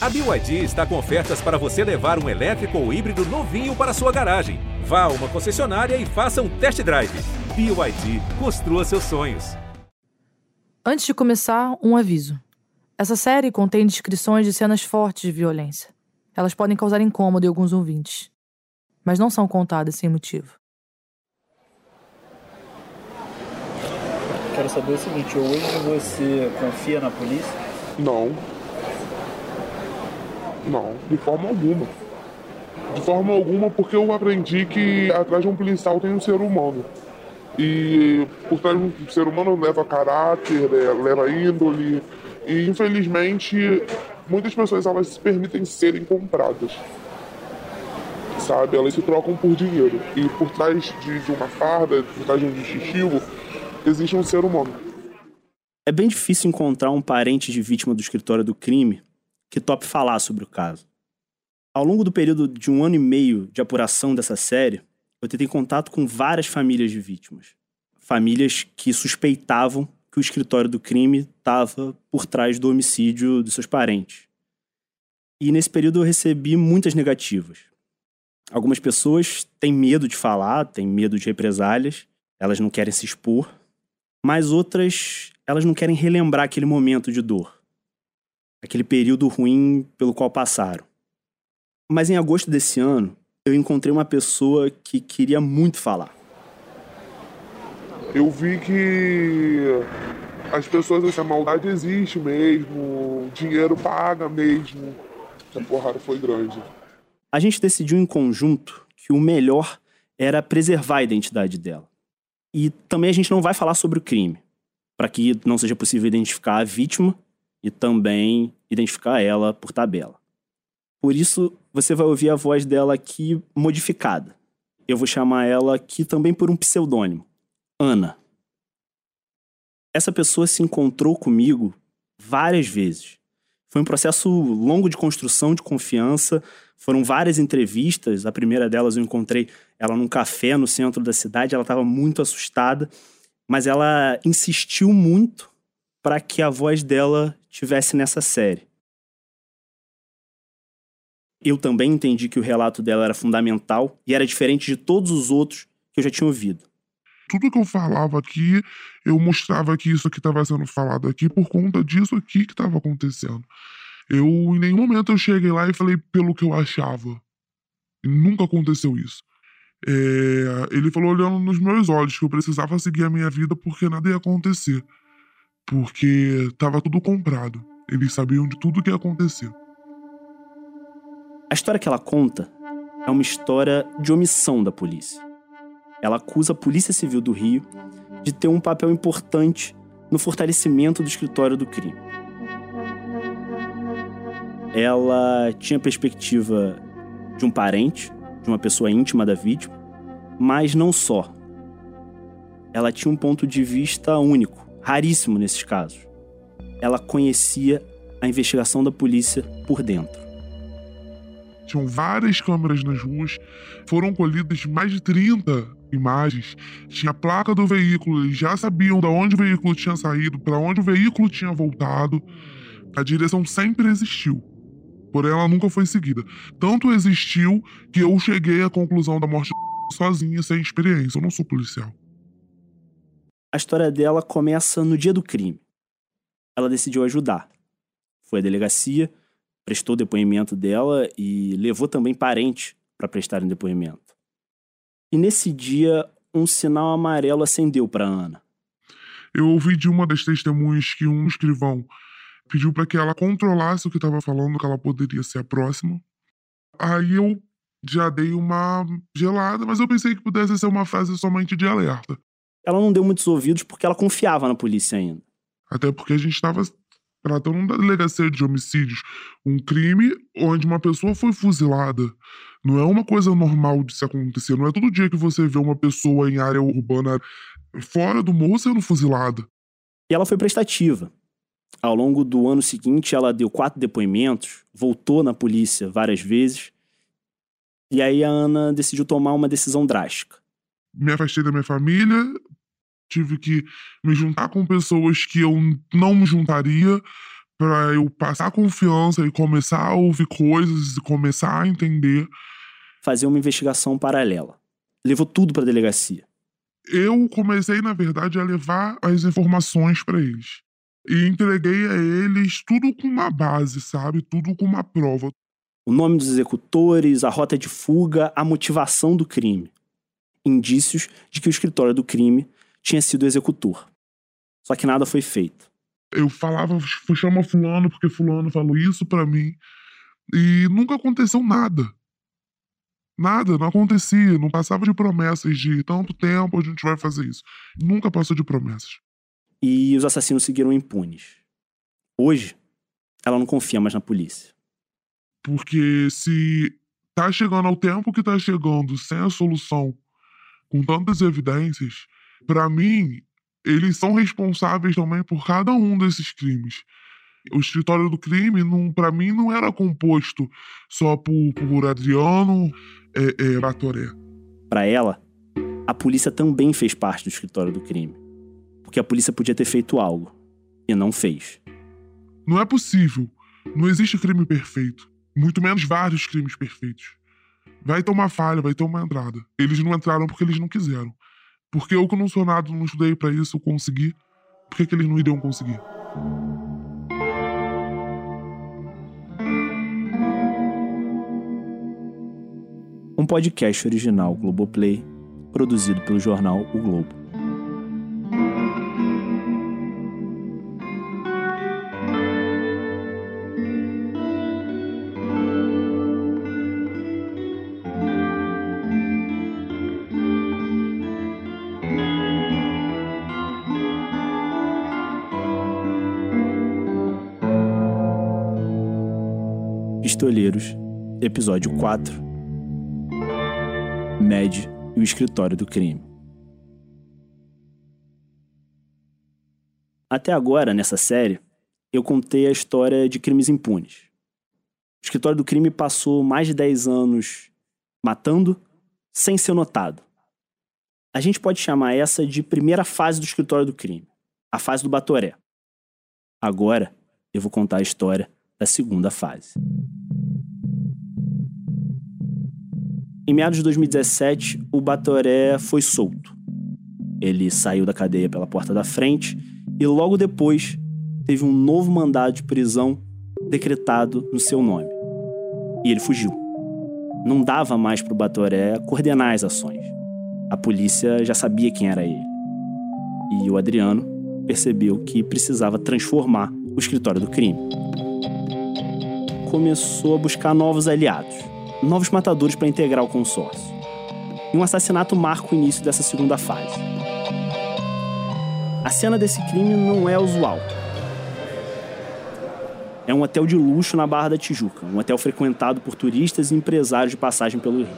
A BYD está com ofertas para você levar um elétrico ou híbrido novinho para sua garagem. Vá a uma concessionária e faça um test drive. BYD, construa seus sonhos. Antes de começar, um aviso. Essa série contém descrições de cenas fortes de violência. Elas podem causar incômodo em alguns ouvintes, mas não são contadas sem motivo. Quero saber o seguinte: hoje você confia na polícia? Não. Não, de forma alguma. De forma alguma, porque eu aprendi que atrás de um policial tem um ser humano. E por trás de um ser humano leva caráter, é, leva índole. E infelizmente, muitas pessoas elas se permitem serem compradas. Sabe? Elas se trocam por dinheiro. E por trás de, de uma farda, por trás de um distintivo, existe um ser humano. É bem difícil encontrar um parente de vítima do escritório do crime que tope falar sobre o caso. Ao longo do período de um ano e meio de apuração dessa série, eu tentei contato com várias famílias de vítimas. Famílias que suspeitavam que o escritório do crime estava por trás do homicídio de seus parentes. E nesse período eu recebi muitas negativas. Algumas pessoas têm medo de falar, têm medo de represálias, elas não querem se expor, mas outras, elas não querem relembrar aquele momento de dor, aquele período ruim pelo qual passaram. Mas em agosto desse ano, eu encontrei uma pessoa que queria muito falar. Eu vi que as pessoas, essa maldade existe mesmo, dinheiro paga mesmo. A porrada foi grande. A gente decidiu em conjunto que o melhor era preservar a identidade dela. E também a gente não vai falar sobre o crime, para que não seja possível identificar a vítima e também identificar ela por tabela. Por isso, você vai ouvir a voz dela aqui modificada. Eu vou chamar ela aqui também por um pseudônimo: Ana. Essa pessoa se encontrou comigo várias vezes. Foi um processo longo de construção de confiança. Foram várias entrevistas. A primeira delas eu encontrei ela num café no centro da cidade. Ela estava muito assustada, mas ela insistiu muito para que a voz dela tivesse nessa série. Eu também entendi que o relato dela era fundamental e era diferente de todos os outros que eu já tinha ouvido. Tudo que eu falava aqui, eu mostrava que isso aqui estava sendo falado aqui por conta disso aqui que estava acontecendo. Eu, em nenhum momento, eu cheguei lá e falei pelo que eu achava. E nunca aconteceu isso. É, ele falou olhando nos meus olhos que eu precisava seguir a minha vida porque nada ia acontecer. Porque estava tudo comprado. Eles sabiam de tudo que ia acontecer. A história que ela conta é uma história de omissão da polícia. Ela acusa a Polícia Civil do Rio de ter um papel importante no fortalecimento do escritório do crime. Ela tinha perspectiva de um parente, de uma pessoa íntima da vítima, mas não só. Ela tinha um ponto de vista único, raríssimo nesses casos. Ela conhecia a investigação da polícia por dentro. Tinham várias câmeras nas ruas, foram colhidas mais de 30 imagens. Tinha a placa do veículo, eles já sabiam de onde o veículo tinha saído, para onde o veículo tinha voltado. A direção sempre existiu, porém ela nunca foi seguida. Tanto existiu que eu cheguei à conclusão da morte sozinha, sem experiência. Eu não sou policial. A história dela começa no dia do crime. Ela decidiu ajudar. Foi à delegacia, prestou depoimento dela e levou também parente para prestarem depoimento. E nesse dia, um sinal amarelo acendeu para Ana. Eu ouvi de uma das testemunhas que um escrivão pediu para que ela controlasse o que estava falando, que ela poderia ser a próxima. Aí eu já dei uma gelada, mas eu pensei que pudesse ser uma frase somente de alerta. Ela não deu muitos ouvidos porque ela confiava na polícia ainda. Até porque a gente estava tratando da delegacia de homicídios, um crime onde uma pessoa foi fuzilada. Não é uma coisa normal de se acontecer. Não é todo dia que você vê uma pessoa em área urbana fora do morro sendo fuzilada. E ela foi prestativa. Ao longo do ano seguinte, ela deu quatro depoimentos, voltou na polícia várias vezes. E aí a Ana decidiu tomar uma decisão drástica. Me afastei da minha família, tive que me juntar com pessoas que eu não me juntaria para eu passar confiança e começar a ouvir coisas e começar a entender. Fazer uma investigação paralela. Levou tudo para a delegacia. Eu comecei, na verdade, a levar as informações para eles. E entreguei a eles tudo com uma base, sabe? Tudo com uma prova. O nome dos executores, a rota de fuga, a motivação do crime. Indícios de que o escritório do crime tinha sido executor. Só que nada foi feito. Eu falava, chama fulano porque fulano falou isso para mim. E nunca aconteceu nada. Nada, não acontecia, não passava de promessas de tanto tempo a gente vai fazer isso. Nunca passou de promessas. E os assassinos seguiram impunes. Hoje, ela não confia mais na polícia. Porque se tá chegando ao tempo que tá chegando sem a solução, com tantas evidências, para mim, eles são responsáveis também por cada um desses crimes. O escritório do crime, para mim, não era composto só por, por Adriano é, é, Batoré. Para ela, a polícia também fez parte do escritório do crime. Porque a polícia podia ter feito algo. E não fez. Não é possível. Não existe crime perfeito. Muito menos vários crimes perfeitos. Vai ter uma falha, vai ter uma entrada. Eles não entraram porque eles não quiseram. Porque eu que não sou nada, não estudei para isso, consegui. Por que, que eles não iriam conseguir? Um podcast original Globoplay, produzido pelo jornal O Globo. Pistoleiros, episódio 4 Mad e o escritório do crime. Até agora, nessa série, eu contei a história de crimes impunes. O escritório do crime passou mais de 10 anos matando sem ser notado. A gente pode chamar essa de primeira fase do escritório do crime, a fase do Batoré. Agora, eu vou contar a história da segunda fase. Em meados de 2017, o Batoré foi solto. Ele saiu da cadeia pela porta da frente e logo depois teve um novo mandado de prisão decretado no seu nome. E ele fugiu. Não dava mais para o Batoré coordenar as ações. A polícia já sabia quem era ele. E o Adriano percebeu que precisava transformar o escritório do crime. Começou a buscar novos aliados novos matadores para integrar o consórcio. E um assassinato marca o início dessa segunda fase. A cena desse crime não é usual. É um hotel de luxo na Barra da Tijuca, um hotel frequentado por turistas e empresários de passagem pelo Rio.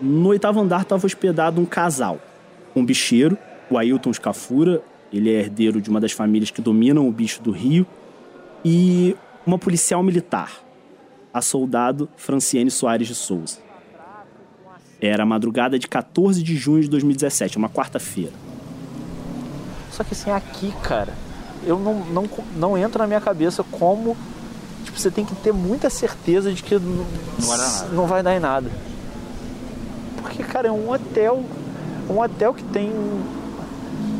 No oitavo andar estava hospedado um casal, um bicheiro, o Ailton Scafura, ele é herdeiro de uma das famílias que dominam o bicho do Rio, e uma policial militar, a soldado Franciene Soares de Souza. Era a madrugada de 14 de junho de 2017, uma quarta-feira. Só que assim, aqui, cara, eu não, não, não entra na minha cabeça como tipo, você tem que ter muita certeza de que não, não, vai, dar não vai dar em nada. Porque, cara, é um hotel. Um hotel que tem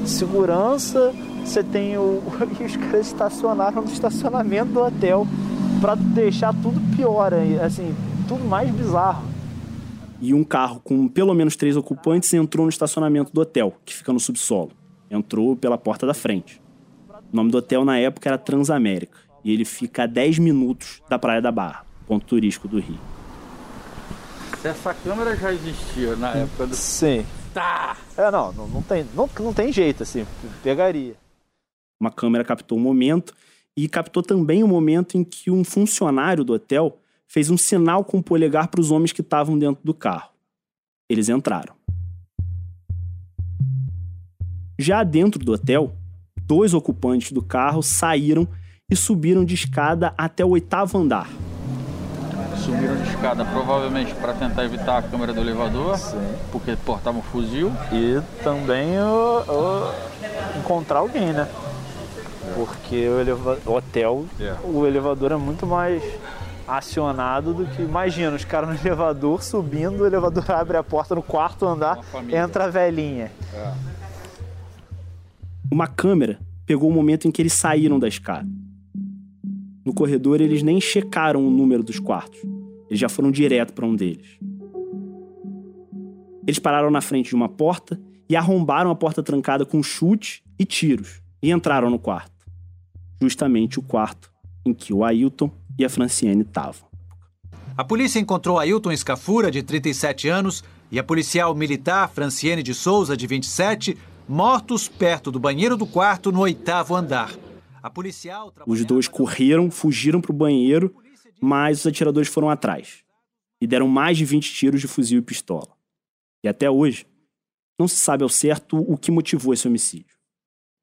segurança, você tem o. E os caras estacionaram no estacionamento do hotel para deixar tudo pior, assim, tudo mais bizarro. E um carro com pelo menos três ocupantes entrou no estacionamento do hotel, que fica no subsolo. Entrou pela porta da frente. O nome do hotel na época era Transamérica, e ele fica a 10 minutos da Praia da Barra, ponto turístico do Rio. Essa câmera já existia na época do. Sim. Tá! É, não, não, não, tem, não, não tem jeito, assim, pegaria. Uma câmera captou o momento e captou também o momento em que um funcionário do hotel fez um sinal com o polegar para os homens que estavam dentro do carro. Eles entraram. Já dentro do hotel, dois ocupantes do carro saíram e subiram de escada até o oitavo andar. Subiram de escada provavelmente para tentar evitar a câmera do elevador, Sim. porque portavam um fuzil. E também uh, uh, encontrar alguém, né? Porque o eleva... hotel, É. o elevador é muito mais acionado do que. Imagina, os caras no elevador subindo, o elevador abre a porta no quarto andar, entra a velhinha. Uma câmera pegou o momento em que eles saíram da escada. No corredor, eles nem checaram o número dos quartos. Eles já foram direto para um deles. Eles pararam na frente de uma porta e arrombaram a porta trancada com chute e tiros e entraram no quarto. Justamente o quarto em que o Ailton e a Franciene estavam. A polícia encontrou Ailton Escafura, de 37 anos, e a policial militar Franciene de Souza, de 27, mortos perto do banheiro do quarto no oitavo andar. A policial Os dois correram, fugiram para o banheiro, mas os atiradores foram atrás e deram mais de 20 tiros de fuzil e pistola. E até hoje, não se sabe ao certo o que motivou esse homicídio.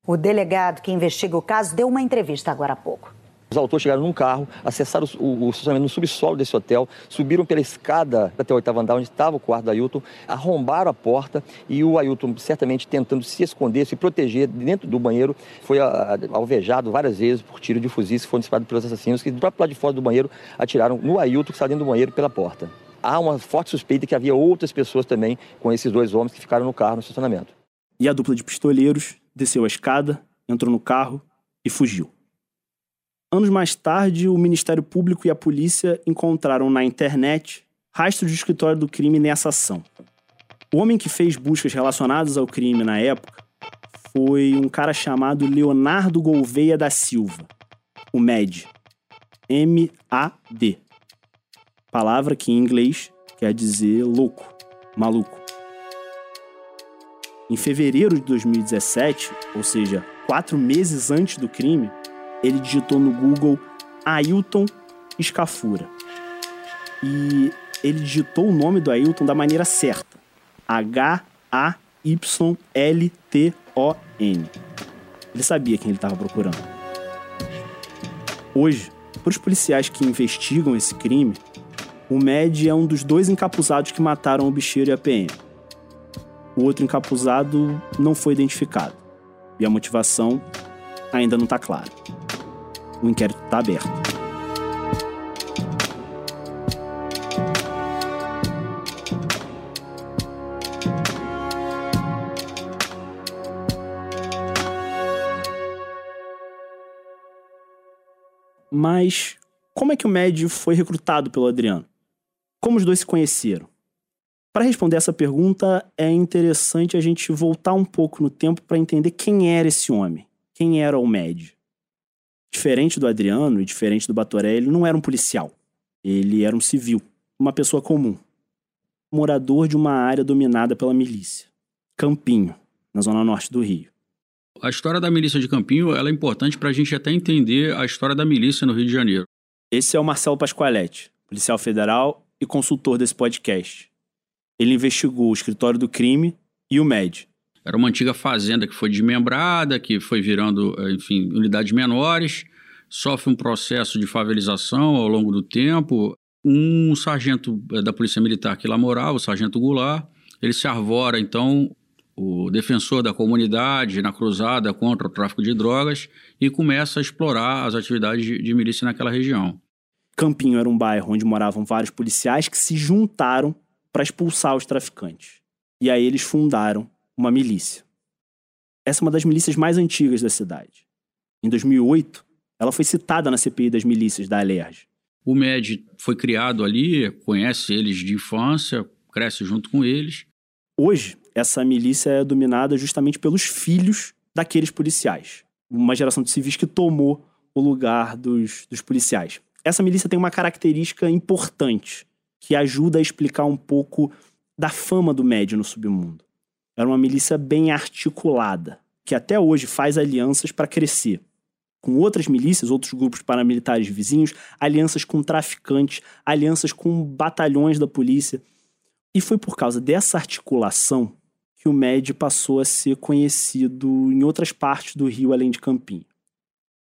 O delegado que investiga o caso deu uma entrevista agora há pouco. Os autores chegaram num carro, acessaram o, o estacionamento no subsolo desse hotel, subiram pela escada até o oitavo andar, onde estava o quarto do Ailton, arrombaram a porta e o Ailton, certamente tentando se esconder, se proteger dentro do banheiro, foi a- a- alvejado várias vezes por tiro de fuzis que foram disparados pelos assassinos, que do próprio lado de fora do banheiro atiraram no Ailton, que está dentro do banheiro, pela porta. Há uma forte suspeita que havia outras pessoas também com esses dois homens que ficaram no carro no estacionamento. E a dupla de pistoleiros desceu a escada, entrou no carro e fugiu. Anos mais tarde, o Ministério Público e a polícia encontraram na internet rastros de escritório do crime nessa ação. O homem que fez buscas relacionadas ao crime na época foi um cara chamado Leonardo Gouveia da Silva, o MED. M-A-D. Palavra que em inglês quer dizer louco, maluco. Em fevereiro de 2017, ou seja, quatro meses antes do crime, ele digitou no Google Ailton Escafura. E ele digitou o nome do Ailton da maneira certa: H-A-Y-L-T-O-N. Ele sabia quem ele estava procurando. Hoje, para os policiais que investigam esse crime, o Med é um dos dois encapuzados que mataram o bicheiro e a PM. O outro encapuzado não foi identificado. E a motivação ainda não está clara. O inquérito está aberto. Mas como é que o Med foi recrutado pelo Adriano? Como os dois se conheceram? Para responder essa pergunta, é interessante a gente voltar um pouco no tempo para entender quem era esse homem. Quem era o Med? Diferente do Adriano e diferente do Batoré, ele não era um policial. Ele era um civil, uma pessoa comum. Morador de uma área dominada pela milícia. Campinho, na zona norte do Rio. A história da milícia de Campinho é importante para a gente até entender a história da milícia no Rio de Janeiro. Esse é o Marcelo Pascoaletti, policial federal e consultor desse podcast. Ele investigou o escritório do crime e o MED. Era uma antiga fazenda que foi desmembrada, que foi virando, eh, enfim, unidades menores, sofre um processo de favelização ao longo do tempo. Um sargento eh, da Polícia Militar que lá morava, o sargento Goulart, ele se arvora, então, o defensor da comunidade na cruzada contra o tráfico de drogas e começa a explorar as atividades de, de milícia naquela região. Campinho era um bairro onde moravam vários policiais que se juntaram para expulsar os traficantes. E aí eles fundaram uma milícia. Essa é uma das milícias mais antigas da cidade. Em 2008, ela foi citada na CPI das milícias da Alerj. O MED foi criado ali, conhece eles de infância, cresce junto com eles. Hoje, essa milícia é dominada justamente pelos filhos daqueles policiais. Uma geração de civis que tomou o lugar dos, dos policiais. Essa milícia tem uma característica importante que ajuda a explicar um pouco da fama do médio no submundo. Era uma milícia bem articulada, que até hoje faz alianças para crescer. Com outras milícias, outros grupos paramilitares vizinhos, alianças com traficantes, alianças com batalhões da polícia. E foi por causa dessa articulação que o MED passou a ser conhecido em outras partes do Rio além de Campinho.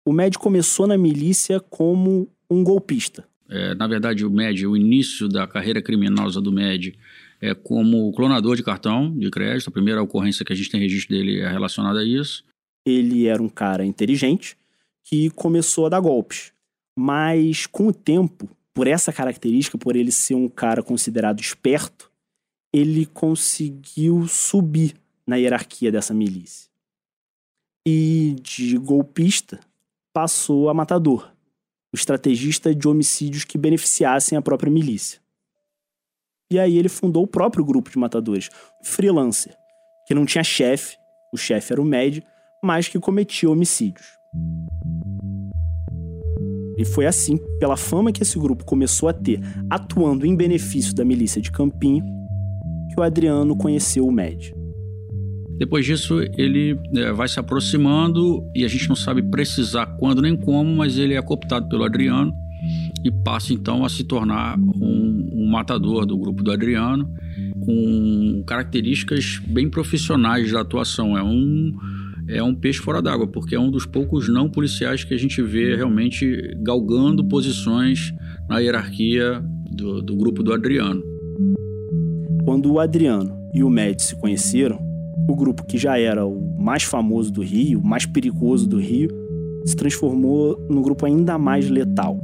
O MED começou na milícia como um golpista. É, na verdade, o MED, o início da carreira criminosa do MED é como clonador de cartão de crédito. A primeira ocorrência que a gente tem registro dele é relacionada a isso. Ele era um cara inteligente, que começou a dar golpes. Mas com o tempo, por essa característica, por ele ser um cara considerado esperto, ele conseguiu subir na hierarquia dessa milícia. E de golpista passou a matador, o estrategista de homicídios que beneficiassem a própria milícia. E aí ele fundou o próprio grupo de matadores, o Freelancer, que não tinha chefe, o chefe era o Med, mas que cometia homicídios. E foi assim, pela fama que esse grupo começou a ter, atuando em benefício da milícia de Campinho, que o Adriano conheceu o Med. Depois disso, ele é, vai se aproximando e a gente não sabe precisar quando nem como, mas ele é cooptado pelo Adriano e passa então a se tornar um, um matador do grupo do Adriano, com características bem profissionais da atuação. É um, é um peixe fora d'água, porque é um dos poucos não policiais que a gente vê realmente galgando posições na hierarquia do, do grupo do Adriano. Quando o Adriano e o Med se conheceram, o grupo que já era o mais famoso do Rio, o mais perigoso do Rio, se transformou num grupo ainda mais letal.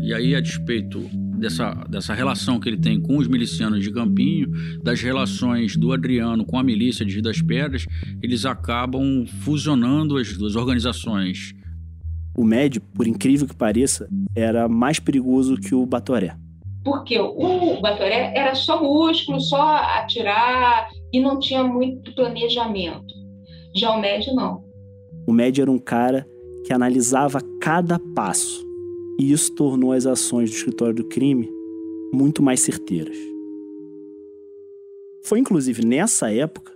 E aí, a despeito dessa, dessa relação que ele tem com os milicianos de Campinho, das relações do Adriano com a milícia de Rio das Pedras, eles acabam fusionando as duas organizações. O MED, por incrível que pareça, era mais perigoso que o Batoré. Porque o Batoré era só músculo, só atirar e não tinha muito planejamento. Já o médio não. O médio era um cara que analisava cada passo, e isso tornou as ações do escritório do crime muito mais certeiras. Foi inclusive nessa época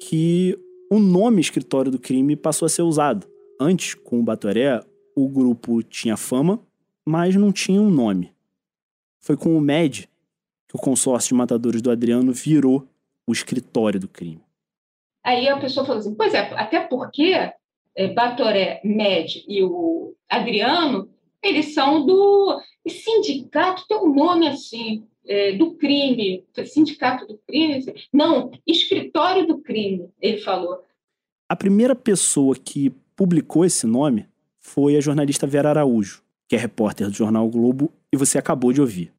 que o nome escritório do crime passou a ser usado. Antes, com o Batoré, o grupo tinha fama, mas não tinha um nome. Foi com o MED que o consórcio de matadores do Adriano virou o escritório do crime. Aí a pessoa falou assim: pois é, até porque é, Batoré, Med e o Adriano, eles são do sindicato, tem um nome assim, é, do crime, sindicato do crime. Não, escritório do crime, ele falou. A primeira pessoa que publicou esse nome foi a jornalista Vera Araújo, que é repórter do jornal Globo e você acabou de ouvir.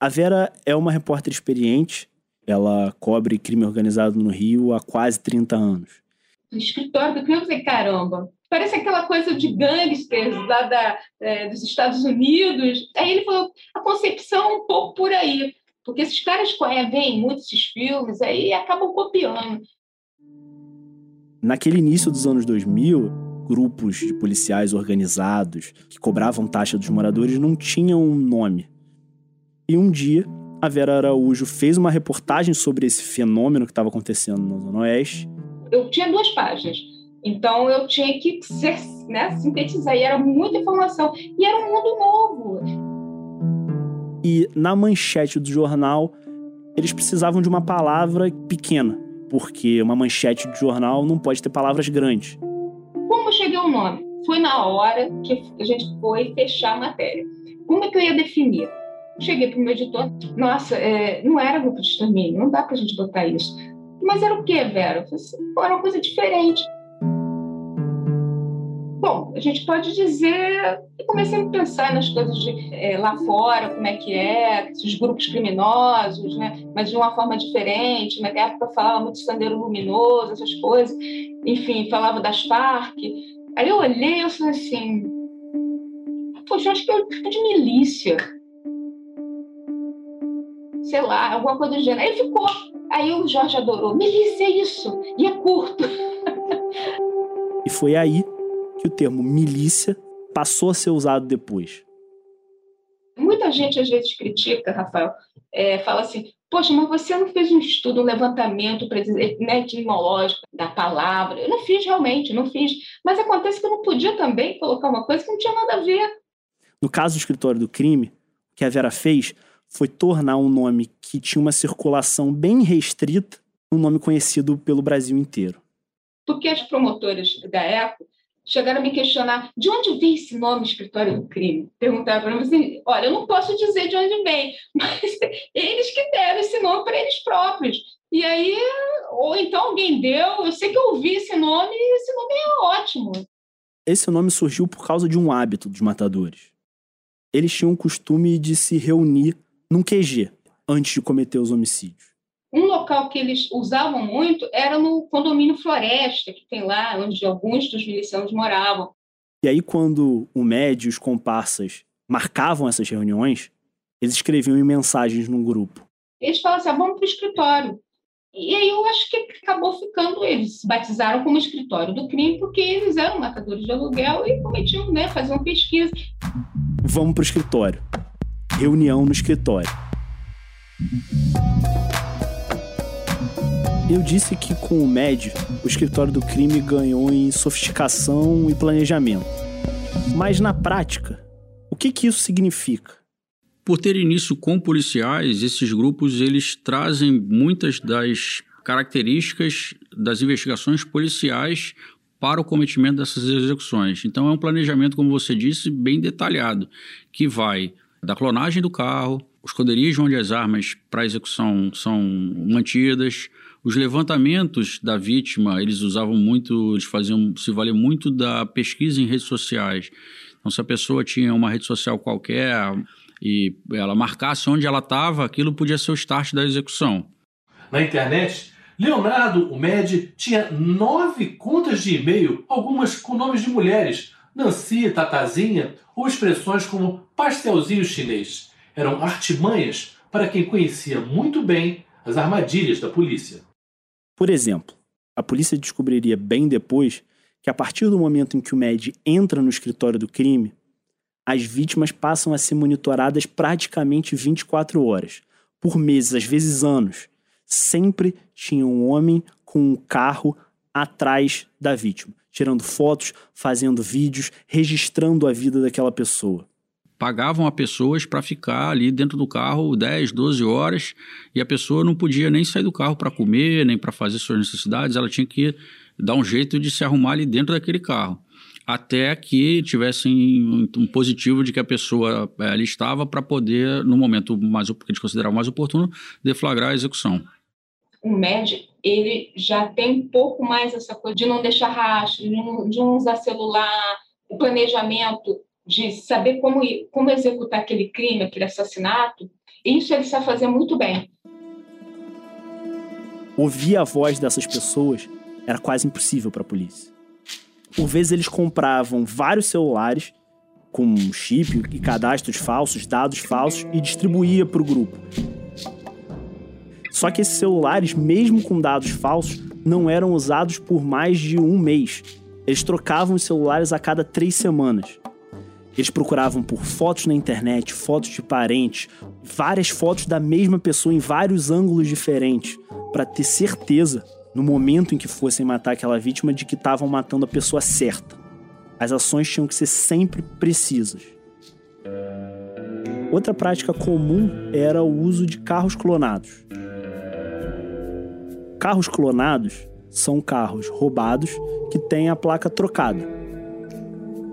A Vera é uma repórter experiente ela cobre crime organizado no Rio há quase 30 anos. No escritório do crime, eu falei, caramba, parece aquela coisa de gangsters lá da, é, dos Estados Unidos. Aí ele falou, a concepção é um pouco por aí, porque esses caras veem muito esses filmes aí acabam copiando. Naquele início dos anos 2000, grupos de policiais organizados que cobravam taxa dos moradores não tinham um nome. E um dia, a Vera Araújo fez uma reportagem sobre esse fenômeno que estava acontecendo no Zona Oeste. Eu tinha duas páginas, então eu tinha que ser, né, sintetizar, e era muita informação, e era um mundo novo. E na manchete do jornal, eles precisavam de uma palavra pequena, porque uma manchete de jornal não pode ter palavras grandes. Como cheguei ao nome? Foi na hora que a gente foi fechar a matéria. Como é que eu ia definir? Cheguei para o meu editor, nossa, é, não era grupo de extermínio, não dá para a gente botar isso. Mas era o que, Vera? Assim, era uma coisa diferente. Bom, a gente pode dizer. Eu comecei a pensar nas coisas de é, lá fora, como é que é, os grupos criminosos, né? mas de uma forma diferente. Na época falava muito de Sandeiro Luminoso, essas coisas. Enfim, falava das Farc. Aí eu olhei e falei assim: Poxa, acho que é um tipo de milícia sei lá, alguma coisa do gênero. Aí ficou. Aí o Jorge adorou. Milícia é isso. E é curto. e foi aí que o termo milícia passou a ser usado depois. Muita gente às vezes critica, Rafael, é, fala assim: Poxa, mas você não fez um estudo, um levantamento né, etimológico da palavra. Eu não fiz realmente, não fiz. Mas acontece que eu não podia também colocar uma coisa que não tinha nada a ver. No caso do escritório do crime, o que a Vera fez foi tornar um nome que tinha uma circulação bem restrita um nome conhecido pelo Brasil inteiro. Porque as promotoras da época chegaram a me questionar de onde vem esse nome Escritório do Crime. Perguntaram para mim assim, olha, eu não posso dizer de onde vem, mas eles que deram esse nome para eles próprios. E aí, ou então alguém deu, eu sei que eu ouvi esse nome e esse nome é ótimo. Esse nome surgiu por causa de um hábito dos matadores. Eles tinham o costume de se reunir num QG antes de cometer os homicídios. Um local que eles usavam muito era no condomínio Floresta, que tem lá, onde alguns dos milicianos moravam. E aí, quando o médio e os comparsas marcavam essas reuniões, eles escreviam em mensagens no grupo. Eles falavam assim: ah, vamos para o escritório. E aí eu acho que acabou ficando, eles se batizaram como escritório do crime, porque eles eram matadores de aluguel e cometiam, né, faziam pesquisa. Vamos para o escritório. Reunião no escritório. Eu disse que com o MED, o escritório do crime ganhou em sofisticação e planejamento. Mas na prática, o que, que isso significa? Por ter início com policiais, esses grupos eles trazem muitas das características das investigações policiais para o cometimento dessas execuções. Então é um planejamento, como você disse, bem detalhado, que vai da clonagem do carro, os esconderijos onde as armas para execução são mantidas, os levantamentos da vítima, eles usavam muito, eles faziam, se valer muito da pesquisa em redes sociais. Então, se a pessoa tinha uma rede social qualquer e ela marcasse onde ela estava, aquilo podia ser o start da execução. Na internet, Leonardo, o MED, tinha nove contas de e-mail, algumas com nomes de mulheres, Nancy, Tatazinha, ou expressões como pastelzinho chinês. Eram artimanhas para quem conhecia muito bem as armadilhas da polícia. Por exemplo, a polícia descobriria bem depois que a partir do momento em que o MED entra no escritório do crime, as vítimas passam a ser monitoradas praticamente 24 horas, por meses, às vezes anos. Sempre tinha um homem com um carro atrás da vítima, tirando fotos, fazendo vídeos, registrando a vida daquela pessoa pagavam a pessoas para ficar ali dentro do carro 10, 12 horas e a pessoa não podia nem sair do carro para comer, nem para fazer suas necessidades, ela tinha que dar um jeito de se arrumar ali dentro daquele carro. Até que tivessem um positivo de que a pessoa é, ali estava para poder, no momento mais, que eles consideravam mais oportuno, deflagrar a execução. O MED, ele já tem um pouco mais essa coisa de não deixar rastro, de não, de não usar celular, o planejamento de saber como, como executar aquele crime, aquele assassinato, isso ele sabe fazer muito bem. Ouvir a voz dessas pessoas era quase impossível para a polícia. Por vezes eles compravam vários celulares com chip e cadastros falsos, dados falsos e distribuía para o grupo. Só que esses celulares, mesmo com dados falsos, não eram usados por mais de um mês. Eles trocavam os celulares a cada três semanas. Eles procuravam por fotos na internet, fotos de parentes, várias fotos da mesma pessoa em vários ângulos diferentes, para ter certeza, no momento em que fossem matar aquela vítima, de que estavam matando a pessoa certa. As ações tinham que ser sempre precisas. Outra prática comum era o uso de carros clonados. Carros clonados são carros roubados que têm a placa trocada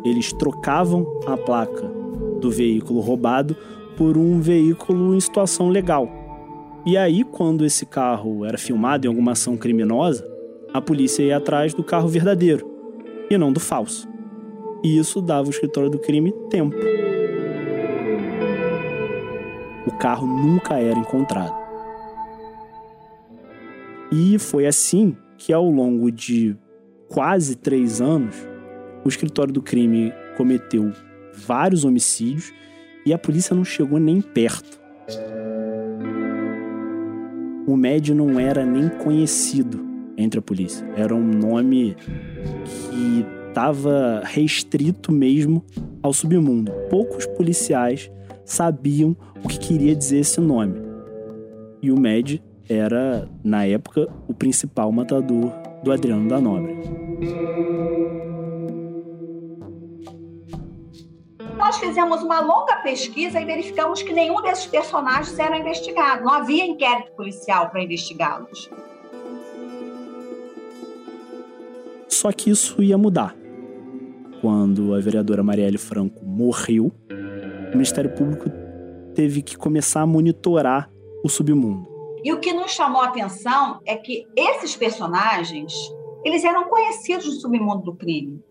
eles trocavam a placa do veículo roubado por um veículo em situação legal. E aí, quando esse carro era filmado em alguma ação criminosa, a polícia ia atrás do carro verdadeiro e não do falso. E isso dava ao escritório do crime tempo. O carro nunca era encontrado. E foi assim que, ao longo de quase três anos, o escritório do crime cometeu vários homicídios e a polícia não chegou nem perto. O médio não era nem conhecido entre a polícia. Era um nome que estava restrito mesmo ao submundo. Poucos policiais sabiam o que queria dizer esse nome. E o Med era, na época, o principal matador do Adriano da Nobre. nós fizemos uma longa pesquisa e verificamos que nenhum desses personagens era investigado. Não havia inquérito policial para investigá-los. Só que isso ia mudar. Quando a vereadora Marielle Franco morreu, o Ministério Público teve que começar a monitorar o submundo. E o que nos chamou a atenção é que esses personagens, eles eram conhecidos do submundo do crime.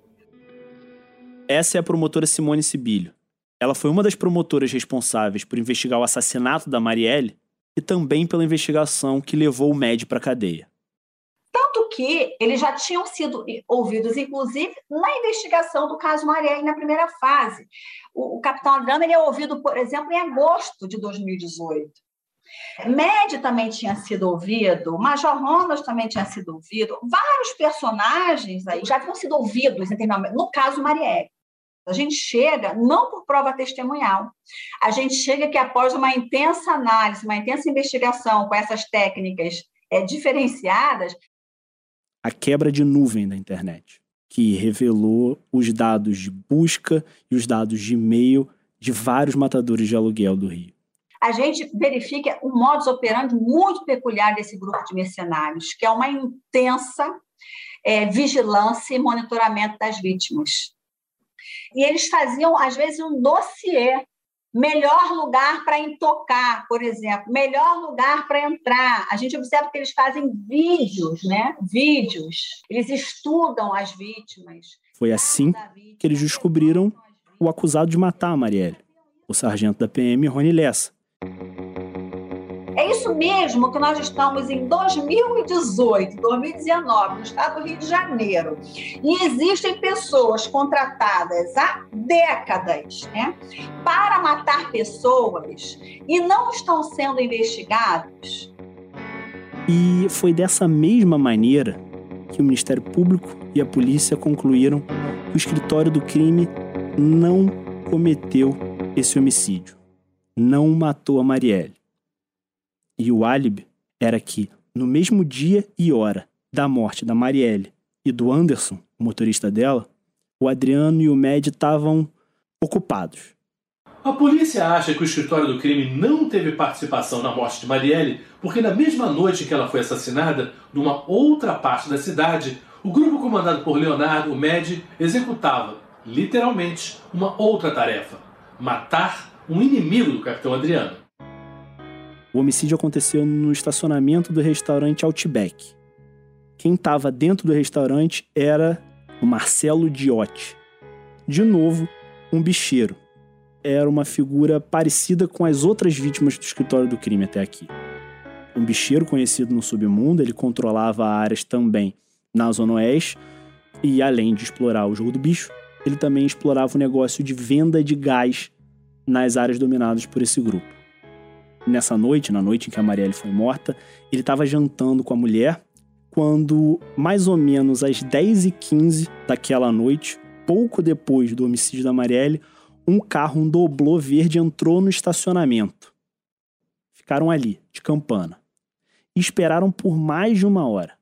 Essa é a promotora Simone Sibilho. Ela foi uma das promotoras responsáveis por investigar o assassinato da Marielle e também pela investigação que levou o Med para a cadeia. Tanto que eles já tinham sido ouvidos, inclusive, na investigação do caso Marielle na primeira fase. O, o capitão Adriano ele é ouvido, por exemplo, em agosto de 2018. Med também tinha sido ouvido, Major Ronald também tinha sido ouvido, vários personagens aí já tinham sido ouvidos, no caso Marielle. A gente chega não por prova testemunhal, a gente chega que após uma intensa análise, uma intensa investigação com essas técnicas é, diferenciadas. A quebra de nuvem da internet, que revelou os dados de busca e os dados de e-mail de vários matadores de aluguel do Rio. A gente verifica um modus operandi muito peculiar desse grupo de mercenários, que é uma intensa é, vigilância e monitoramento das vítimas e eles faziam, às vezes, um dossiê. Melhor lugar para intocar, por exemplo, melhor lugar para entrar. A gente observa que eles fazem vídeos, né? Vídeos. Eles estudam as vítimas. Foi assim que eles descobriram o acusado de matar a Marielle, o sargento da PM Rony Lessa. É isso mesmo que nós estamos em 2018, 2019, no estado do Rio de Janeiro. E existem pessoas contratadas há décadas né, para matar pessoas e não estão sendo investigados. E foi dessa mesma maneira que o Ministério Público e a polícia concluíram que o escritório do crime não cometeu esse homicídio, não matou a Marielle. E o álibi era que, no mesmo dia e hora da morte da Marielle e do Anderson, o motorista dela, o Adriano e o Med estavam ocupados. A polícia acha que o escritório do crime não teve participação na morte de Marielle porque, na mesma noite que ela foi assassinada, numa outra parte da cidade, o grupo comandado por Leonardo, o Med, executava, literalmente, uma outra tarefa: matar um inimigo do capitão Adriano. O homicídio aconteceu no estacionamento do restaurante Outback. Quem estava dentro do restaurante era o Marcelo Diotti. De novo, um bicheiro. Era uma figura parecida com as outras vítimas do escritório do crime até aqui. Um bicheiro conhecido no submundo, ele controlava áreas também na Zona Oeste e, além de explorar o jogo do bicho, ele também explorava o negócio de venda de gás nas áreas dominadas por esse grupo nessa noite, na noite em que a Marielle foi morta, ele estava jantando com a mulher quando, mais ou menos às 10h15 daquela noite, pouco depois do homicídio da Marielle, um carro, um doblô verde, entrou no estacionamento. Ficaram ali, de campana. E esperaram por mais de uma hora.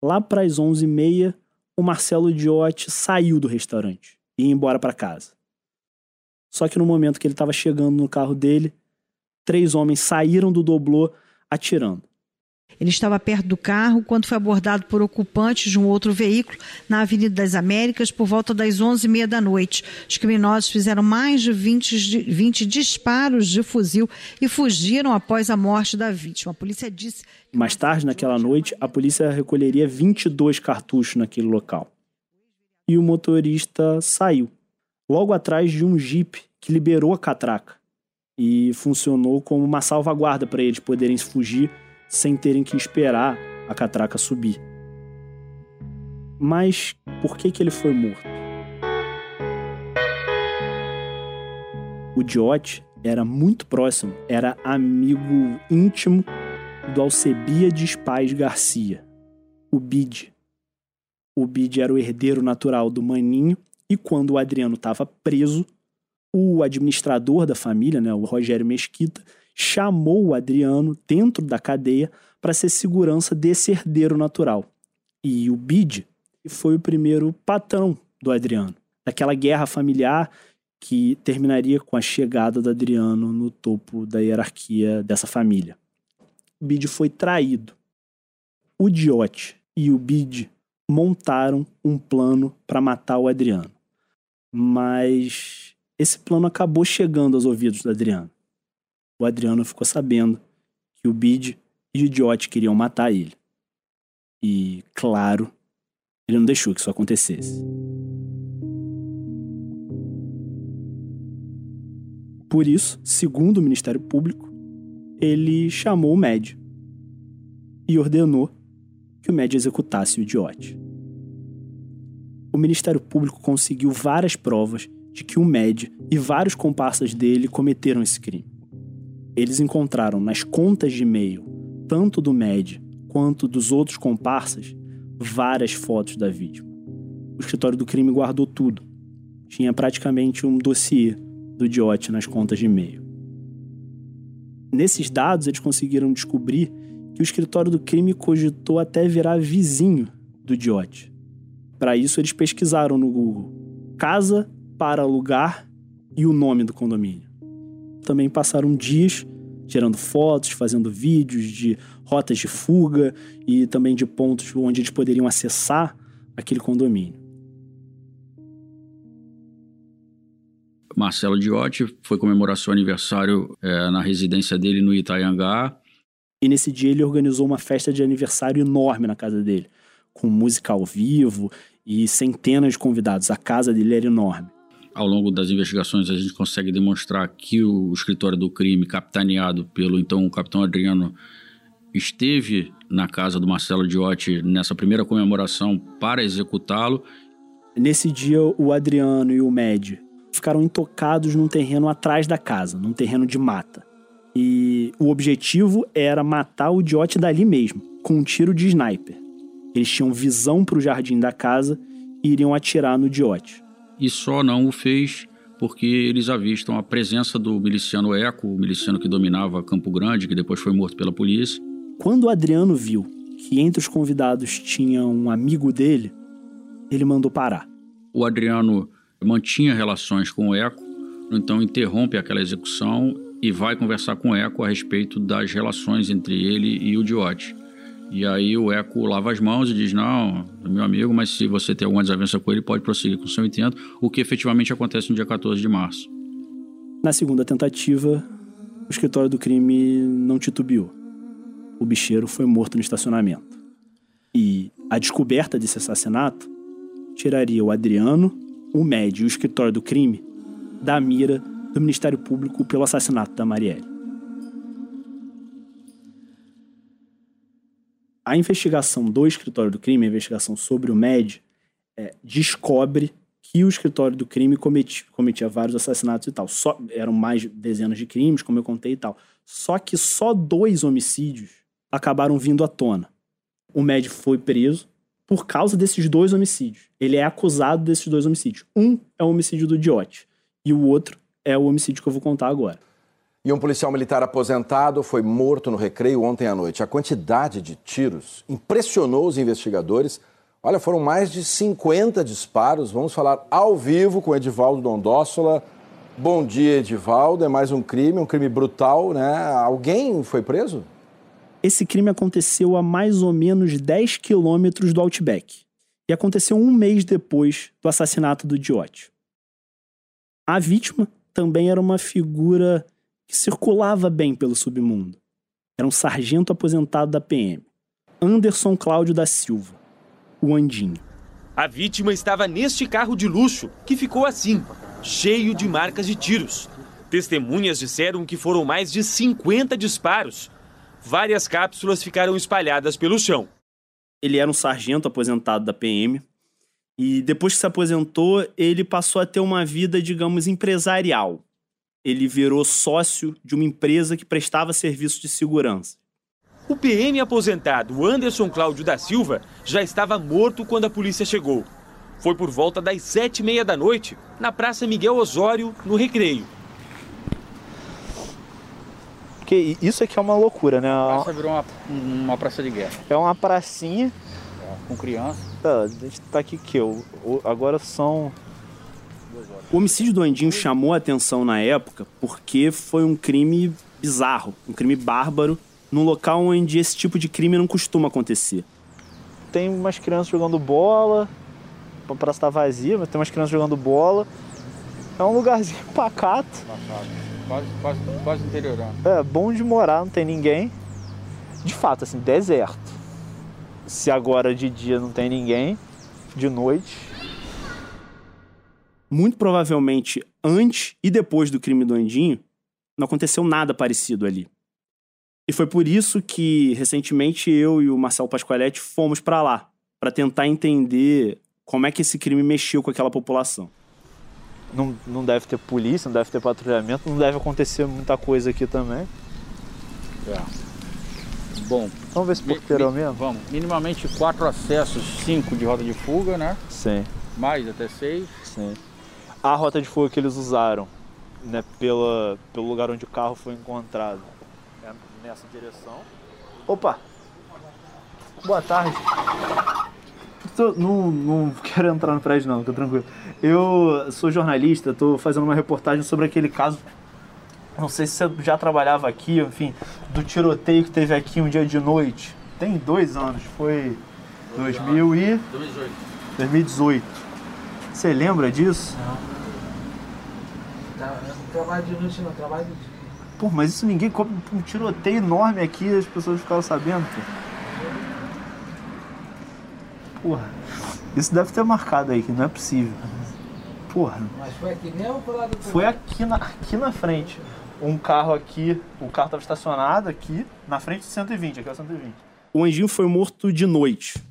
Lá para as 11h30, o Marcelo Diotti saiu do restaurante e ia embora para casa. Só que no momento que ele estava chegando no carro dele, três homens saíram do doblô atirando. Ele estava perto do carro quando foi abordado por ocupantes de um outro veículo na Avenida das Américas por volta das 11h30 da noite. Os criminosos fizeram mais de 20, 20 disparos de fuzil e fugiram após a morte da vítima. A polícia disse. Mais tarde, naquela noite, a polícia recolheria 22 cartuchos naquele local. E o motorista saiu logo atrás de um Jeep que liberou a catraca e funcionou como uma salvaguarda para eles poderem fugir sem terem que esperar a catraca subir. Mas por que, que ele foi morto? O Diote era muito próximo, era amigo íntimo do Alcebiades Paz Garcia, o Bid. O Bid era o herdeiro natural do Maninho e quando o Adriano estava preso, o administrador da família, né, o Rogério Mesquita, chamou o Adriano dentro da cadeia para ser segurança desse herdeiro natural. E o Bid foi o primeiro patrão do Adriano, daquela guerra familiar que terminaria com a chegada do Adriano no topo da hierarquia dessa família. O Bid foi traído. O Diote e o Bid montaram um plano para matar o Adriano. Mas esse plano acabou chegando aos ouvidos do Adriano. O Adriano ficou sabendo que o Bid e o Idiote queriam matar ele. E, claro, Ele não deixou que isso acontecesse. Por isso, segundo o Ministério Público, ele chamou o médio e ordenou que o médio executasse o idiote. O Ministério Público conseguiu várias provas de que o médio e vários comparsas dele cometeram esse crime. Eles encontraram nas contas de e-mail, tanto do médio quanto dos outros comparsas, várias fotos da vítima. O escritório do crime guardou tudo. Tinha praticamente um dossiê do Diote nas contas de e-mail. Nesses dados, eles conseguiram descobrir que o escritório do crime cogitou até virar vizinho do Diote. Para isso, eles pesquisaram no Google casa para alugar e o nome do condomínio. Também passaram dias tirando fotos, fazendo vídeos de rotas de fuga e também de pontos onde eles poderiam acessar aquele condomínio. Marcelo Diotti foi comemorar seu aniversário é, na residência dele no Itaiangá. E nesse dia ele organizou uma festa de aniversário enorme na casa dele, com música ao vivo e centenas de convidados. A casa dele era enorme. Ao longo das investigações, a gente consegue demonstrar que o escritório do crime, capitaneado pelo então capitão Adriano, esteve na casa do Marcelo Diotti nessa primeira comemoração para executá-lo. Nesse dia, o Adriano e o Med ficaram intocados num terreno atrás da casa, num terreno de mata. E o objetivo era matar o Diotti dali mesmo, com um tiro de sniper. Eles tinham visão para o jardim da casa e iriam atirar no Diotti. E só não o fez porque eles avistam a presença do miliciano Eco, o miliciano que dominava Campo Grande, que depois foi morto pela polícia. Quando o Adriano viu que entre os convidados tinha um amigo dele, ele mandou parar. O Adriano mantinha relações com o Eco, então interrompe aquela execução e vai conversar com o Eco a respeito das relações entre ele e o Diote. E aí o Eco lava as mãos e diz: Não, meu amigo, mas se você tem alguma desavença com ele, pode prosseguir com o seu intento, o que efetivamente acontece no dia 14 de março. Na segunda tentativa, o escritório do crime não titubeou. O bicheiro foi morto no estacionamento. E a descoberta desse assassinato tiraria o Adriano o médio e o escritório do crime da mira do Ministério Público pelo assassinato da Marielle. A investigação do escritório do crime, a investigação sobre o MED, é, descobre que o escritório do crime cometia, cometia vários assassinatos e tal. Só, eram mais dezenas de crimes, como eu contei e tal. Só que só dois homicídios acabaram vindo à tona. O MED foi preso, por causa desses dois homicídios. Ele é acusado desses dois homicídios. Um é o homicídio do Diote e o outro é o homicídio que eu vou contar agora. E um policial militar aposentado foi morto no recreio ontem à noite. A quantidade de tiros impressionou os investigadores. Olha, foram mais de 50 disparos. Vamos falar ao vivo com Edivaldo Dondossola. Bom dia, Edivaldo. É mais um crime, um crime brutal, né? Alguém foi preso? Esse crime aconteceu a mais ou menos 10 quilômetros do Outback e aconteceu um mês depois do assassinato do Diote. A vítima também era uma figura que circulava bem pelo submundo. Era um sargento aposentado da PM, Anderson Cláudio da Silva, o Andinho. A vítima estava neste carro de luxo, que ficou assim, cheio de marcas de tiros. Testemunhas disseram que foram mais de 50 disparos várias cápsulas ficaram espalhadas pelo chão. Ele era um sargento aposentado da PM. E depois que se aposentou, ele passou a ter uma vida, digamos, empresarial. Ele virou sócio de uma empresa que prestava serviço de segurança. O PM aposentado Anderson Cláudio da Silva já estava morto quando a polícia chegou. Foi por volta das sete e meia da noite, na Praça Miguel Osório, no Recreio. Porque isso aqui é uma loucura, né? A praça virou uma, uma praça de guerra. É uma pracinha. É, com criança. a gente tá aqui que eu. Agora são. O homicídio do Andinho chamou a atenção na época porque foi um crime bizarro, um crime bárbaro, num local onde esse tipo de crime não costuma acontecer. Tem umas crianças jogando bola, a praça tá vazia, mas tem umas crianças jogando bola. É um lugarzinho pacato. Pacato Quase, quase, quase. É, bom de morar, não tem ninguém. De fato, assim, deserto. Se agora de dia não tem ninguém, de noite. Muito provavelmente antes e depois do crime do Andinho, não aconteceu nada parecido ali. E foi por isso que, recentemente, eu e o Marcelo Pasqualetti fomos para lá, para tentar entender como é que esse crime mexeu com aquela população. Não, não deve ter polícia, não deve ter patrulhamento, não deve acontecer muita coisa aqui também. É. Bom. Vamos ver se porteiro mi, mesmo? Vamos. Minimamente quatro acessos, cinco de rota de fuga, né? Sim. Mais até seis. Sim. A rota de fuga que eles usaram, né, pela, pelo lugar onde o carro foi encontrado. É nessa direção. Opa! Boa tarde. Tô, não, não quero entrar no prédio não, fica tranquilo. Eu sou jornalista, estou fazendo uma reportagem sobre aquele caso. Não sei se você já trabalhava aqui, enfim, do tiroteio que teve aqui um dia de noite. Tem dois anos, foi 2000 e... 2018. 2018. Você lembra disso? Não. Não trabalho de noite não, trabalho de dia. Pô, mas isso ninguém come um tiroteio enorme aqui, as pessoas ficaram sabendo, pô. Porra, isso deve ter marcado aí, que não é possível. Porra. Mas foi aqui mesmo ou foi lá do Foi aqui na, aqui na frente. Um carro aqui, o carro estava estacionado aqui, na frente do 120, aqui é o 120. O Anjinho foi morto de noite,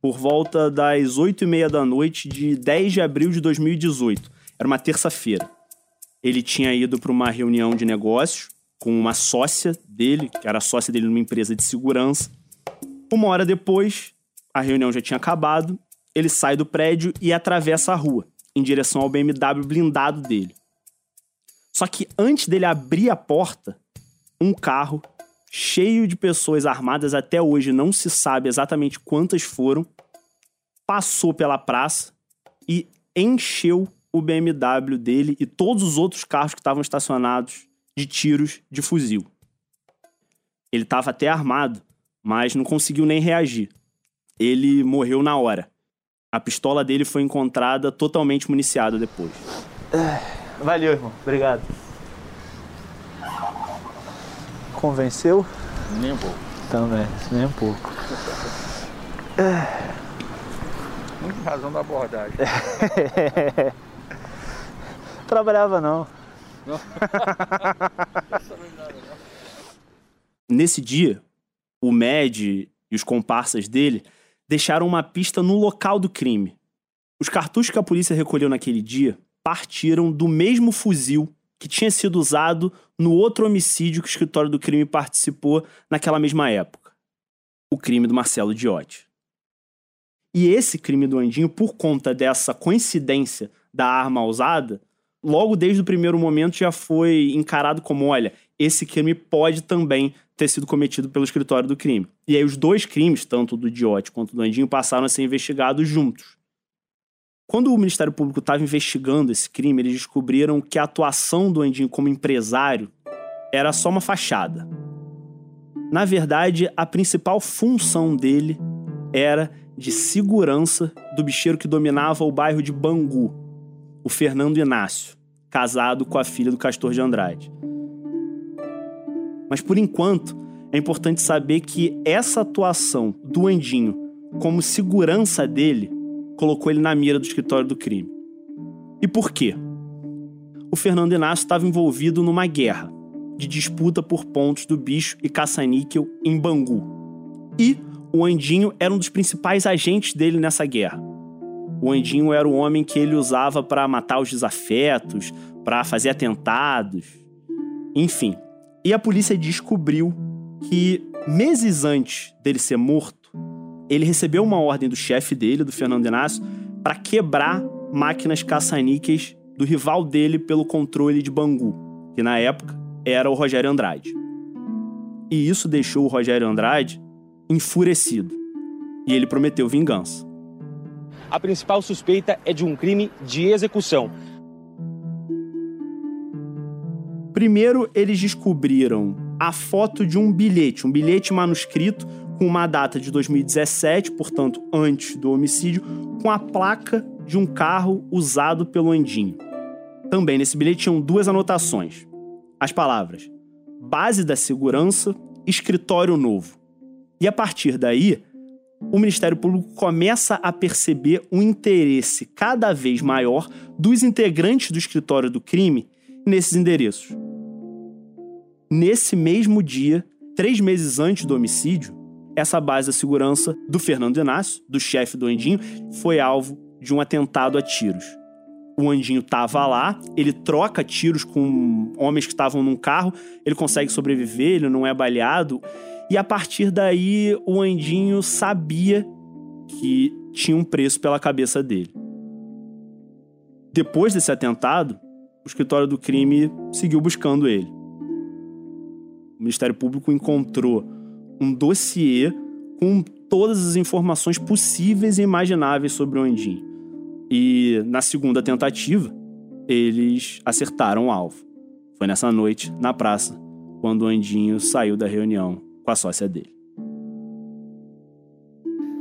por volta das 8 e meia da noite de 10 de abril de 2018. Era uma terça-feira. Ele tinha ido para uma reunião de negócios com uma sócia dele, que era sócia dele numa empresa de segurança. Uma hora depois, a reunião já tinha acabado, ele sai do prédio e atravessa a rua, em direção ao BMW blindado dele. Só que antes dele abrir a porta, um carro cheio de pessoas armadas até hoje, não se sabe exatamente quantas foram, passou pela praça e encheu o BMW dele e todos os outros carros que estavam estacionados de tiros de fuzil. Ele estava até armado, mas não conseguiu nem reagir. Ele morreu na hora. A pistola dele foi encontrada totalmente municiada depois. Valeu, irmão. Obrigado. Convenceu? Nem um pouco. Também, nem um pouco. Muito razão da abordagem. Trabalhava não. Nesse dia, o Med e os comparsas dele deixaram uma pista no local do crime. Os cartuchos que a polícia recolheu naquele dia partiram do mesmo fuzil que tinha sido usado no outro homicídio que o escritório do crime participou naquela mesma época. O crime do Marcelo Diotti. E esse crime do Andinho, por conta dessa coincidência da arma usada, logo desde o primeiro momento já foi encarado como: olha, esse crime pode também ter sido cometido pelo escritório do crime. E aí os dois crimes, tanto do Diote quanto do Andinho, passaram a ser investigados juntos. Quando o Ministério Público estava investigando esse crime, eles descobriram que a atuação do Andinho como empresário era só uma fachada. Na verdade, a principal função dele era de segurança do bicheiro que dominava o bairro de Bangu, o Fernando Inácio, casado com a filha do Castor de Andrade. Mas por enquanto, é importante saber que essa atuação do Andinho como segurança dele colocou ele na mira do escritório do crime. E por quê? O Fernando Inácio estava envolvido numa guerra de disputa por pontos do bicho e caça-níquel em Bangu. E o Andinho era um dos principais agentes dele nessa guerra. O Andinho era o homem que ele usava para matar os desafetos, para fazer atentados, enfim. E a polícia descobriu que meses antes dele ser morto, ele recebeu uma ordem do chefe dele, do Fernando Inácio, para quebrar máquinas caça-níqueis do rival dele pelo controle de Bangu, que na época era o Rogério Andrade. E isso deixou o Rogério Andrade enfurecido. E ele prometeu vingança. A principal suspeita é de um crime de execução. Primeiro, eles descobriram a foto de um bilhete, um bilhete manuscrito com uma data de 2017, portanto, antes do homicídio, com a placa de um carro usado pelo Andinho. Também nesse bilhete tinham duas anotações. As palavras: base da segurança, escritório novo. E a partir daí, o Ministério Público começa a perceber um interesse cada vez maior dos integrantes do escritório do crime nesses endereços. Nesse mesmo dia, três meses antes do homicídio, essa base da segurança do Fernando Inácio, do chefe do Andinho, foi alvo de um atentado a tiros. O Andinho estava lá, ele troca tiros com homens que estavam num carro, ele consegue sobreviver, ele não é baleado. E a partir daí, o Andinho sabia que tinha um preço pela cabeça dele. Depois desse atentado, o escritório do crime seguiu buscando ele. O Ministério Público encontrou um dossiê com todas as informações possíveis e imagináveis sobre o Andinho. E na segunda tentativa, eles acertaram o alvo. Foi nessa noite, na praça, quando o Andinho saiu da reunião com a sócia dele.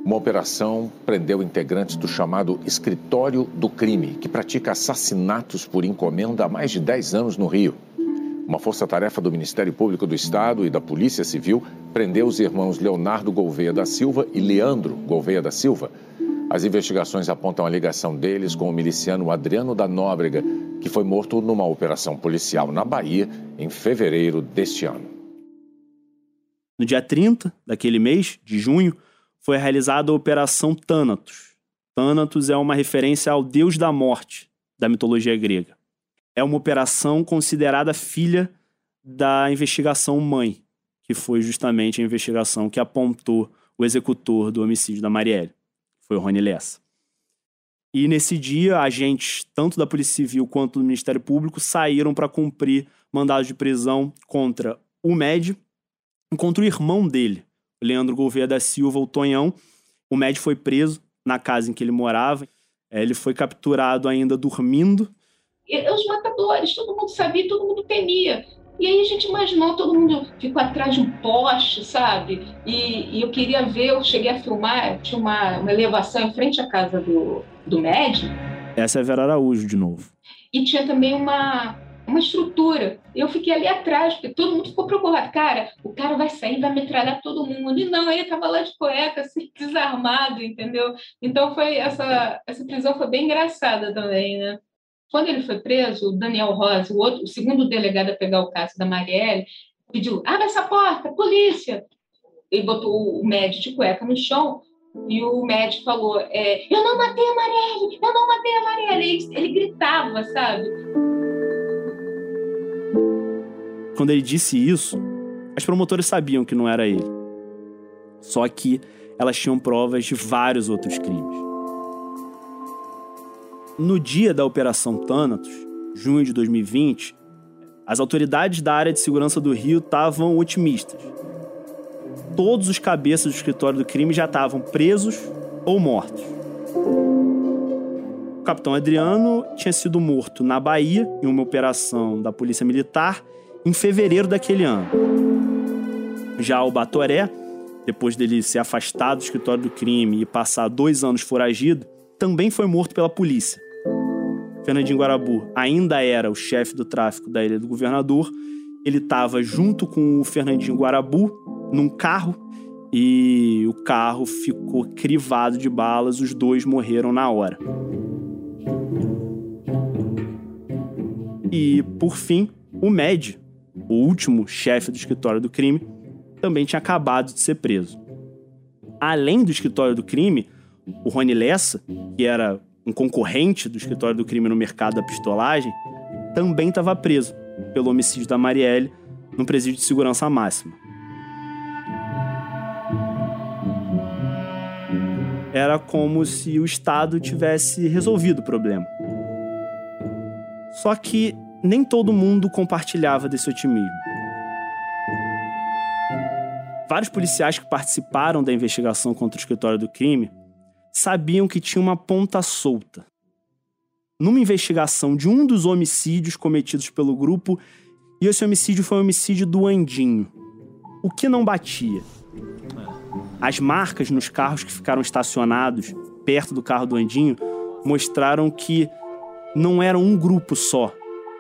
Uma operação prendeu integrantes do chamado Escritório do Crime, que pratica assassinatos por encomenda há mais de 10 anos no Rio. Uma força-tarefa do Ministério Público do Estado e da Polícia Civil prendeu os irmãos Leonardo Gouveia da Silva e Leandro Gouveia da Silva. As investigações apontam a ligação deles com o miliciano Adriano da Nóbrega, que foi morto numa operação policial na Bahia em fevereiro deste ano. No dia 30 daquele mês, de junho, foi realizada a Operação Thanatos. Thanatos é uma referência ao deus da morte da mitologia grega. É uma operação considerada filha da investigação Mãe, que foi justamente a investigação que apontou o executor do homicídio da Marielle. Foi o Rony Lessa. E nesse dia, agentes tanto da Polícia Civil quanto do Ministério Público saíram para cumprir mandados de prisão contra o Med, encontra o irmão dele, Leandro Gouveia da Silva, o Tonhão. O Med foi preso na casa em que ele morava. É, ele foi capturado ainda dormindo. E os matadores, todo mundo sabia, todo mundo temia. E aí a gente imaginou, todo mundo ficou atrás de um poste, sabe? E, e eu queria ver, eu cheguei a filmar, tinha uma, uma elevação em frente à casa do, do Med. Essa é a Vera Araújo, de novo. E tinha também uma, uma estrutura. Eu fiquei ali atrás, porque todo mundo ficou preocupado. Cara, o cara vai sair, vai metralhar todo mundo. E não, ele estava lá de cueca, assim, desarmado, entendeu? Então foi essa, essa prisão foi bem engraçada também, né? Quando ele foi preso, o Daniel Rosa, o, outro, o segundo delegado a pegar o caso da Marielle, pediu: abre essa porta, polícia! Ele botou o médico de cueca no chão e o médico falou: é, Eu não matei a Marielle, eu não matei a Marielle. Ele, ele gritava, sabe? Quando ele disse isso, as promotoras sabiam que não era ele. Só que elas tinham provas de vários outros crimes. No dia da Operação Thanatos, junho de 2020, as autoridades da área de segurança do Rio estavam otimistas. Todos os cabeças do escritório do crime já estavam presos ou mortos. O capitão Adriano tinha sido morto na Bahia em uma operação da Polícia Militar em fevereiro daquele ano. Já o Batoré, depois dele ser afastado do escritório do crime e passar dois anos foragido, também foi morto pela polícia. Fernandinho Guarabu ainda era o chefe do tráfico da Ilha do Governador. Ele estava junto com o Fernandinho Guarabu num carro e o carro ficou crivado de balas. Os dois morreram na hora. E, por fim, o Med, o último chefe do escritório do crime, também tinha acabado de ser preso. Além do escritório do crime, o Rony Lessa, que era um concorrente do escritório do crime no mercado da pistolagem, também estava preso pelo homicídio da Marielle no presídio de segurança máxima. Era como se o Estado tivesse resolvido o problema. Só que nem todo mundo compartilhava desse otimismo. Vários policiais que participaram da investigação contra o escritório do crime sabiam que tinha uma ponta solta. Numa investigação de um dos homicídios cometidos pelo grupo, e esse homicídio foi o homicídio do Andinho. O que não batia? As marcas nos carros que ficaram estacionados perto do carro do Andinho mostraram que não era um grupo só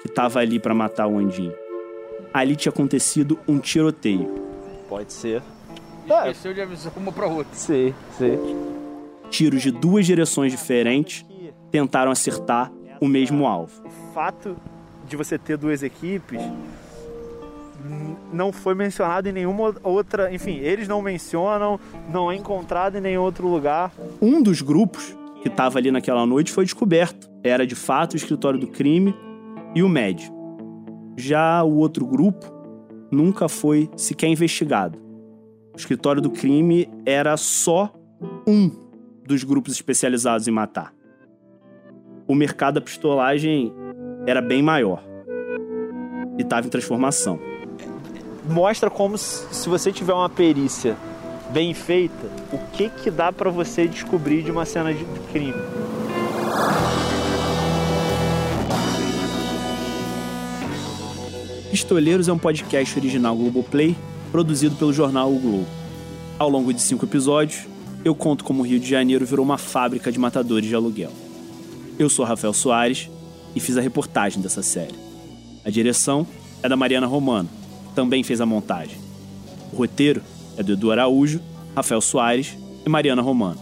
que estava ali para matar o Andinho. Ali tinha acontecido um tiroteio. Pode ser. Esqueceu de avisar uma pra outra. Sim, sim. Tiros de duas direções diferentes tentaram acertar o mesmo alvo. O fato de você ter duas equipes não foi mencionado em nenhuma outra. Enfim, eles não mencionam, não é encontrado em nenhum outro lugar. Um dos grupos que estava ali naquela noite foi descoberto. Era de fato o escritório do crime e o MED. Já o outro grupo nunca foi sequer investigado. O escritório do crime era só um dos grupos especializados em matar. O mercado da pistolagem era bem maior e estava em transformação. Mostra como se você tiver uma perícia bem feita, o que que dá para você descobrir de uma cena de crime. Pistoleiros é um podcast original Globoplay, produzido pelo jornal O Globo. Ao longo de cinco episódios, eu conto como o Rio de Janeiro virou uma fábrica de matadores de aluguel. Eu sou Rafael Soares e fiz a reportagem dessa série. A direção é da Mariana Romano, também fez a montagem. O roteiro é do Edu Araújo, Rafael Soares e Mariana Romano.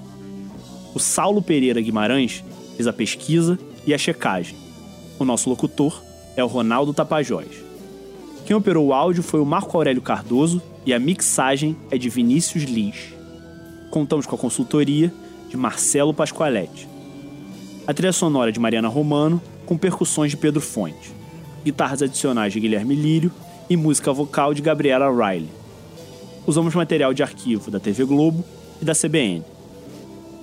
O Saulo Pereira Guimarães fez a pesquisa e a checagem. O nosso locutor é o Ronaldo Tapajós. Quem operou o áudio foi o Marco Aurélio Cardoso e a mixagem é de Vinícius Lins. Contamos com a consultoria de Marcelo Pascoaletti. A trilha sonora de Mariana Romano, com percussões de Pedro Fonte, guitarras adicionais de Guilherme Lírio e música vocal de Gabriela Riley usamos material de arquivo da TV Globo e da CBN.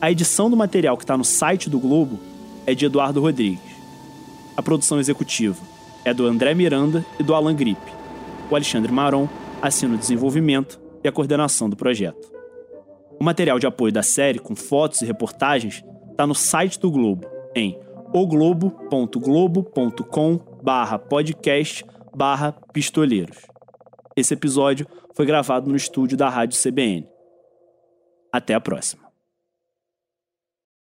A edição do material que está no site do Globo é de Eduardo Rodrigues. A produção executiva é do André Miranda e do Alan Gripe. O Alexandre Maron assina o desenvolvimento e a coordenação do projeto. O material de apoio da série, com fotos e reportagens, está no site do Globo, em oglobo.globo.com podcast pistoleiros. Esse episódio foi gravado no estúdio da Rádio CBN. Até a próxima.